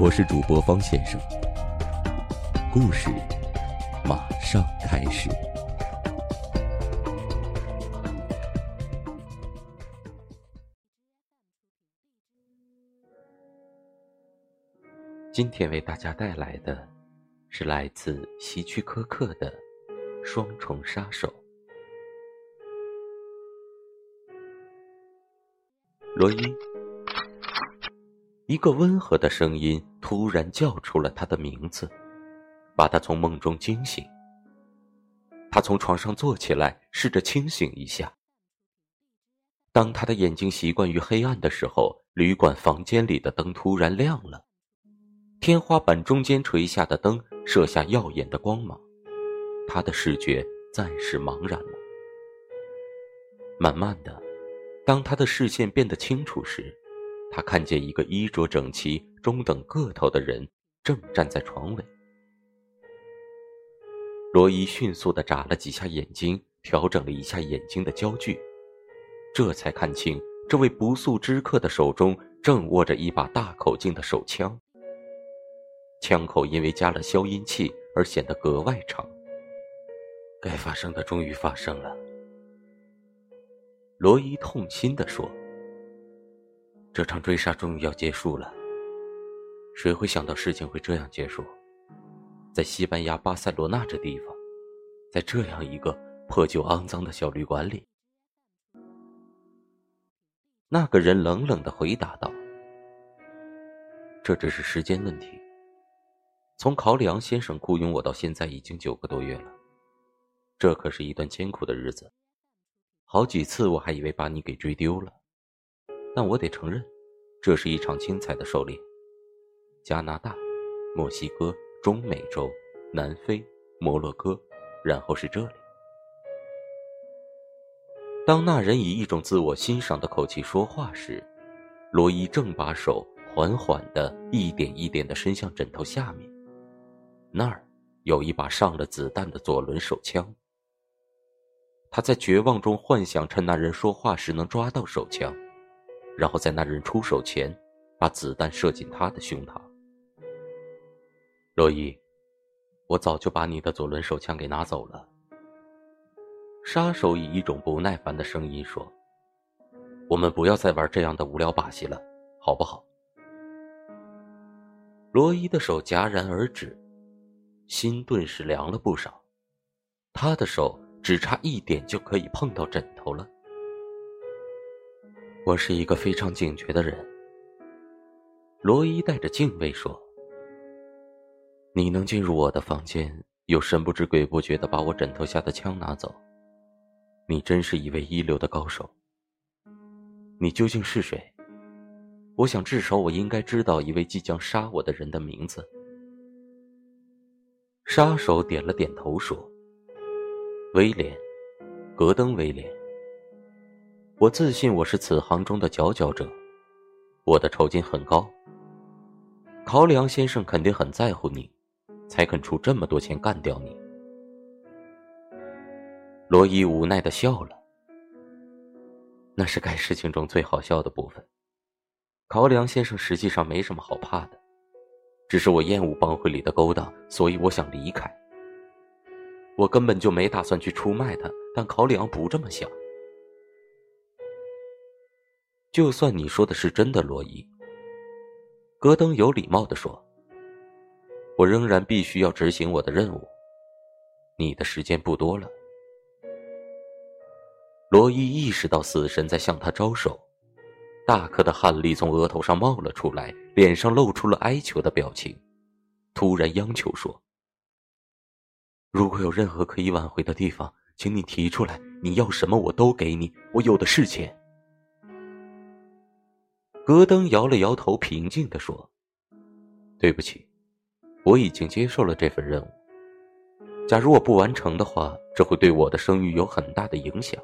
我是主播方先生，故事马上开始。今天为大家带来的是来自希区柯克的《双重杀手》。罗伊。一个温和的声音突然叫出了他的名字，把他从梦中惊醒。他从床上坐起来，试着清醒一下。当他的眼睛习惯于黑暗的时候，旅馆房间里的灯突然亮了，天花板中间垂下的灯射下耀眼的光芒，他的视觉暂时茫然了。慢慢的，当他的视线变得清楚时，他看见一个衣着整齐、中等个头的人正站在床尾。罗伊迅速的眨了几下眼睛，调整了一下眼睛的焦距，这才看清这位不速之客的手中正握着一把大口径的手枪。枪口因为加了消音器而显得格外长。该发生的终于发生了，罗伊痛心的说。这场追杀终于要结束了。谁会想到事情会这样结束？在西班牙巴塞罗那这地方，在这样一个破旧肮脏的小旅馆里，那个人冷冷的回答道：“这只是时间问题。从考里昂先生雇佣我到现在已经九个多月了，这可是一段艰苦的日子。好几次我还以为把你给追丢了。”但我得承认，这是一场精彩的狩猎。加拿大、墨西哥、中美洲、南非、摩洛哥，然后是这里。当那人以一种自我欣赏的口气说话时，罗伊正把手缓缓的、一点一点的伸向枕头下面，那儿有一把上了子弹的左轮手枪。他在绝望中幻想，趁那人说话时能抓到手枪。然后在那人出手前，把子弹射进他的胸膛。罗伊，我早就把你的左轮手枪给拿走了。杀手以一种不耐烦的声音说：“我们不要再玩这样的无聊把戏了，好不好？”罗伊的手戛然而止，心顿时凉了不少。他的手只差一点就可以碰到枕头了。我是一个非常警觉的人。罗伊带着敬畏说：“你能进入我的房间，又神不知鬼不觉的把我枕头下的枪拿走，你真是一位一流的高手。你究竟是谁？我想至少我应该知道一位即将杀我的人的名字。”杀手点了点头说：“威廉，戈登·威廉。”我自信我是此行中的佼佼者，我的酬金很高。考里昂先生肯定很在乎你，才肯出这么多钱干掉你。罗伊无奈的笑了，那是该事情中最好笑的部分。考里昂先生实际上没什么好怕的，只是我厌恶帮会里的勾当，所以我想离开。我根本就没打算去出卖他，但考里昂不这么想。就算你说的是真的，罗伊。戈登有礼貌的说：“我仍然必须要执行我的任务。你的时间不多了。”罗伊意识到死神在向他招手，大颗的汗粒从额头上冒了出来，脸上露出了哀求的表情，突然央求说：“如果有任何可以挽回的地方，请你提出来。你要什么我都给你，我有的是钱。”戈登摇了摇头，平静地说：“对不起，我已经接受了这份任务。假如我不完成的话，这会对我的声誉有很大的影响。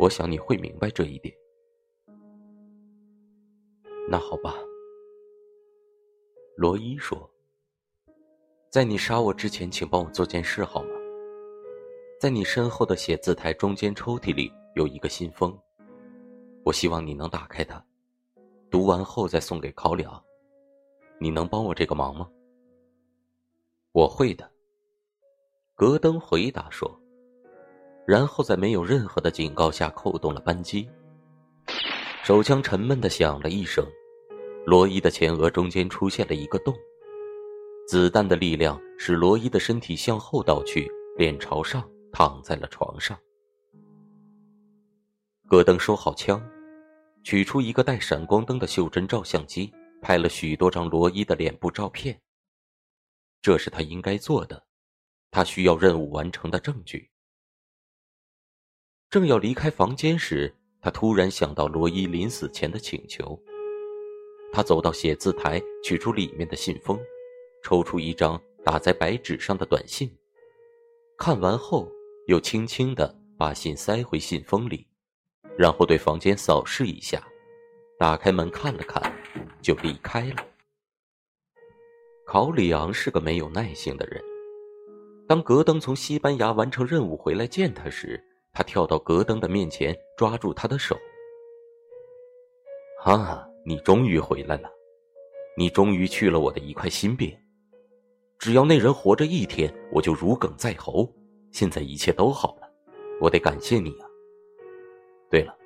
我想你会明白这一点。那好吧，罗伊说。在你杀我之前，请帮我做件事好吗？在你身后的写字台中间抽屉里有一个信封，我希望你能打开它，读完后再送给考两。你能帮我这个忙吗？我会的。戈登回答说，然后在没有任何的警告下扣动了扳机。手枪沉闷的响了一声，罗伊的前额中间出现了一个洞。子弹的力量使罗伊的身体向后倒去，脸朝上躺在了床上。戈登收好枪，取出一个带闪光灯的袖珍照相机，拍了许多张罗伊的脸部照片。这是他应该做的，他需要任务完成的证据。正要离开房间时，他突然想到罗伊临死前的请求。他走到写字台，取出里面的信封。抽出一张打在白纸上的短信，看完后又轻轻的把信塞回信封里，然后对房间扫视一下，打开门看了看，就离开了。考里昂是个没有耐性的人。当格登从西班牙完成任务回来见他时，他跳到格登的面前，抓住他的手：“啊，你终于回来了，你终于去了我的一块心病。”只要那人活着一天，我就如鲠在喉。现在一切都好了，我得感谢你啊。对了，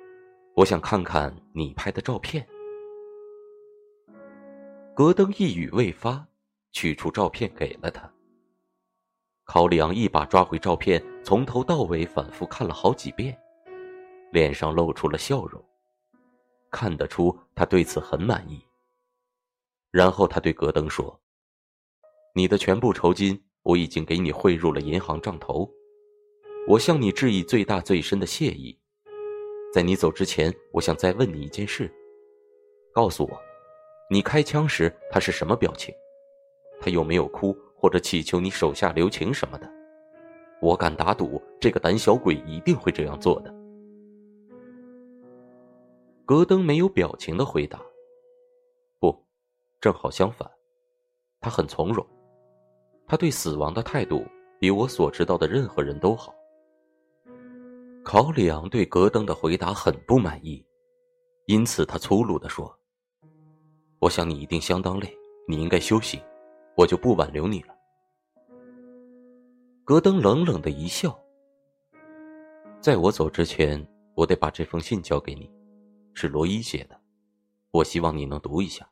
我想看看你拍的照片。戈登一语未发，取出照片给了他。考里昂一把抓回照片，从头到尾反复看了好几遍，脸上露出了笑容，看得出他对此很满意。然后他对戈登说。你的全部酬金我已经给你汇入了银行账头，我向你致以最大最深的谢意。在你走之前，我想再问你一件事，告诉我，你开枪时他是什么表情？他有没有哭或者祈求你手下留情什么的？我敢打赌，这个胆小鬼一定会这样做的。戈登没有表情的回答：“不，正好相反，他很从容。”他对死亡的态度比我所知道的任何人都好。考里昂对戈登的回答很不满意，因此他粗鲁地说：“我想你一定相当累，你应该休息，我就不挽留你了。”戈登冷冷的一笑：“在我走之前，我得把这封信交给你，是罗伊写的，我希望你能读一下。”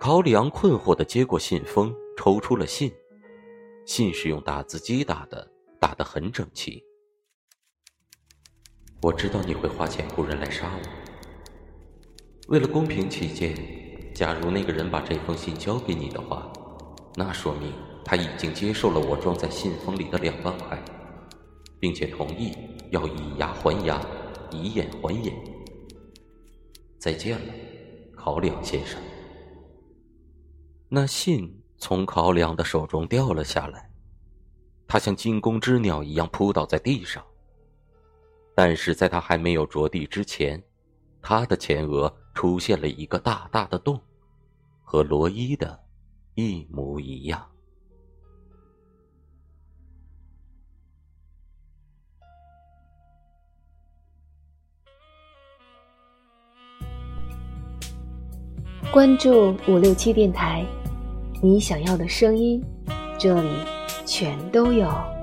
考里昂困惑的接过信封。抽出了信，信是用打字机打的，打得很整齐。我知道你会花钱雇人来杀我。为了公平起见，假如那个人把这封信交给你的话，那说明他已经接受了我装在信封里的两万块，并且同意要以牙还牙，以眼还眼。再见了，考两先生。那信。从考两的手中掉了下来，他像惊弓之鸟一样扑倒在地上。但是在他还没有着地之前，他的前额出现了一个大大的洞，和罗伊的一模一样。关注五六七电台。你想要的声音，这里全都有。